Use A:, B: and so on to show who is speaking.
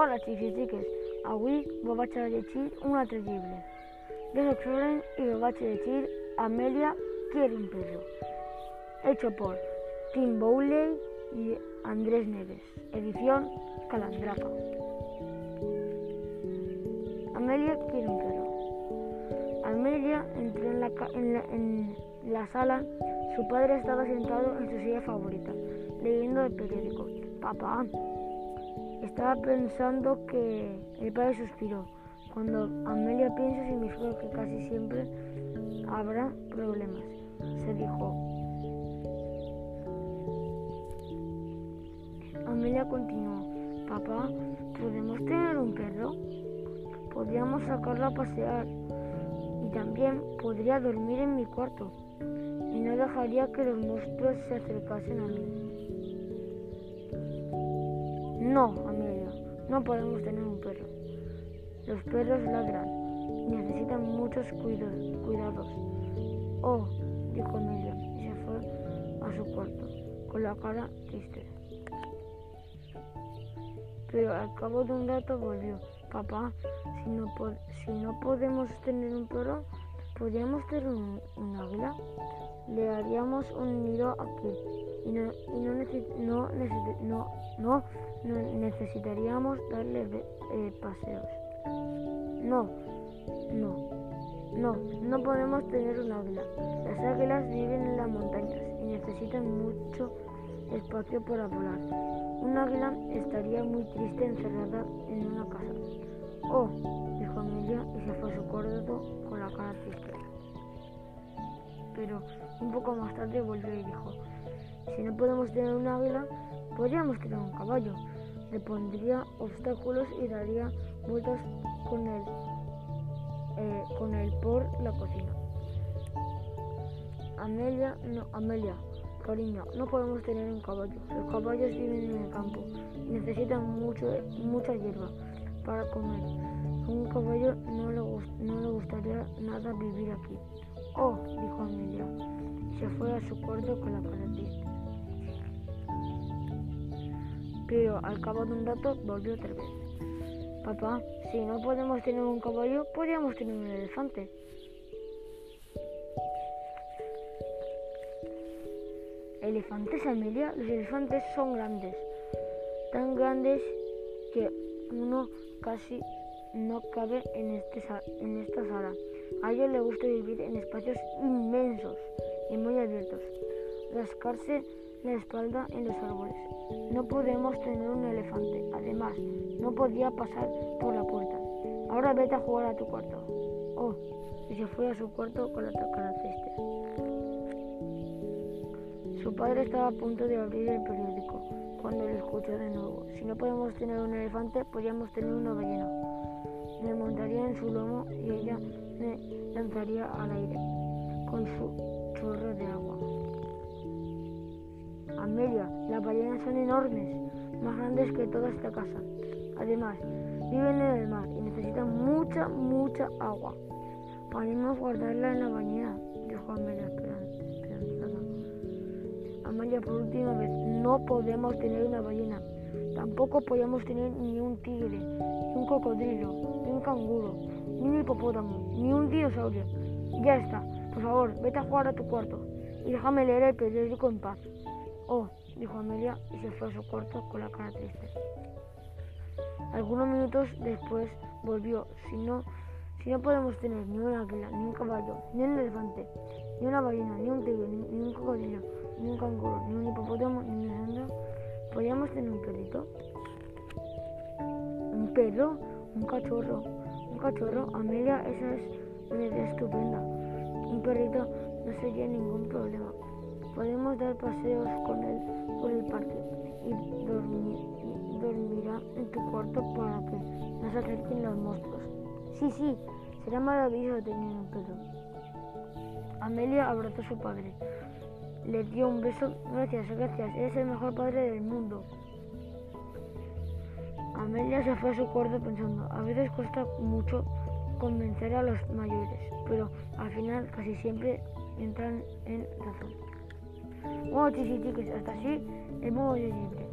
A: Hola xics i xiques, avui vos vaig a llegir un altre llibre. Jo soc Soren i vos vaig a llegir Amelia quiere un perro, hecho por Tim Bowley y Andrés Neves, edición Calandraca. Amelia quiere un perro. Amelia entró en la- en la sala. Su padre estaba sentado en su silla favorita, leyendo el periódico. Papá, estaba pensando que el padre suspiró. Cuando Amelia piensa significa que casi siempre habrá problemas. Se dijo. Amelia continuó. Papá, ¿podemos tener un perro? Podríamos sacarlo a pasear y también podría dormir en mi cuarto y no dejaría que los monstruos se acercasen a mí. No, Amelia, no podemos tener un perro. Los perros ladran y necesitan muchos cuidados. Oh, dijo Amelia y se fue a su cuarto con la cara triste. Pero al cabo de un rato volvió. Papá, si no, po- si no podemos tener un perro, ¿podríamos tener un, águila? Le haríamos un nido aquí y no, y no, necesi- no, no, no, necesitaríamos darle eh, paseos. No, no, no, no podemos tener un águila. Las águilas viven en las montañas y necesitan mucho espacio para volar. Un águila estaría muy triste encerrada en una casa. Oh, dijo Amelia y se fue a su cuarto con la cara triste. Pero un poco más tarde volvió y dijo, si no podemos tener un águila, podríamos tener un caballo. Le pondría obstáculos y daría vueltas con él, eh, con él por la cocina. Amelia, no, Amelia, cariño, no podemos tener un caballo. Los caballos viven en el campo y necesitan mucho, mucha hierba para comer. Un caballo no le, no le gustaría nada vivir aquí. Oh, dijo Amelia, se fue a su cuarto con la cara triste. Pero al cabo de un rato volvió otra vez. Papá, si no podemos tener un caballo, podríamos tener un elefante. ¿Elefantes, Amelia? Los elefantes son grandes, tan grandes que uno casi no cabe en, este en esta sala. A ellos les gusta vivir en espacios inmensos y muy abiertos, rascarse la espalda en los árboles. No podemos tener un elefante. Además, no podía pasar por la puerta. Ahora vete a jugar a tu cuarto. Oh, y se fue a su cuarto con la cara triste. Su padre estaba a punto de abrir el periódico cuando lo escuchó de nuevo. Si no podemos tener un elefante, podríamos tener una ballena. Me montaría en su lomo y ella me lanzaría al aire con su chorro de agua. Amelia, las ballenas son enormes, más grandes que toda esta casa. Además, viven en el mar y necesitan mucha, mucha agua. Podemos guardarla en la bañera, dijo Amelia esperan- esperanzada. Amalia, por última vez, no podemos tener una ballena. Tampoco podemos tener ni un tigre, ni un cocodrilo, canguro, ni un hipopótamo, ni un dinosaurio. Ya está. Por favor, vete a jugar a tu cuarto y déjame leer el periódico en paz. Oh, dijo Amelia y se fue a su cuarto con la cara triste. Algunos minutos después volvió. Si no, si no podemos tener ni un águila, ni un caballo, ni un elefante, ni una ballena, ni un tigre, ni, ni un cocodrilo, ni un canguro, ni un hipopótamo, ni un dinosaurio, ¿podríamos tener un perrito? ¿Un perro? ¿Un cachorro? ¿Un cachorro? Amelia, esa es una idea estupenda. Un perrito no sería ningún problema. Podemos dar paseos con él por el parque y dormi- y dormirá en tu cuarto para que no se acerquen los monstruos. Sí, sí, será maravilloso tener un perro. Amelia abrazó a su padre. Le dio un beso. Gracias, gracias. Eres el mejor padre del mundo. Amelia se fue a su cuarto pensando. A veces cuesta mucho convencer a los mayores, pero al final casi siempre entran en razón. Bueno, chicos y chicas, hasta así el modo de libre.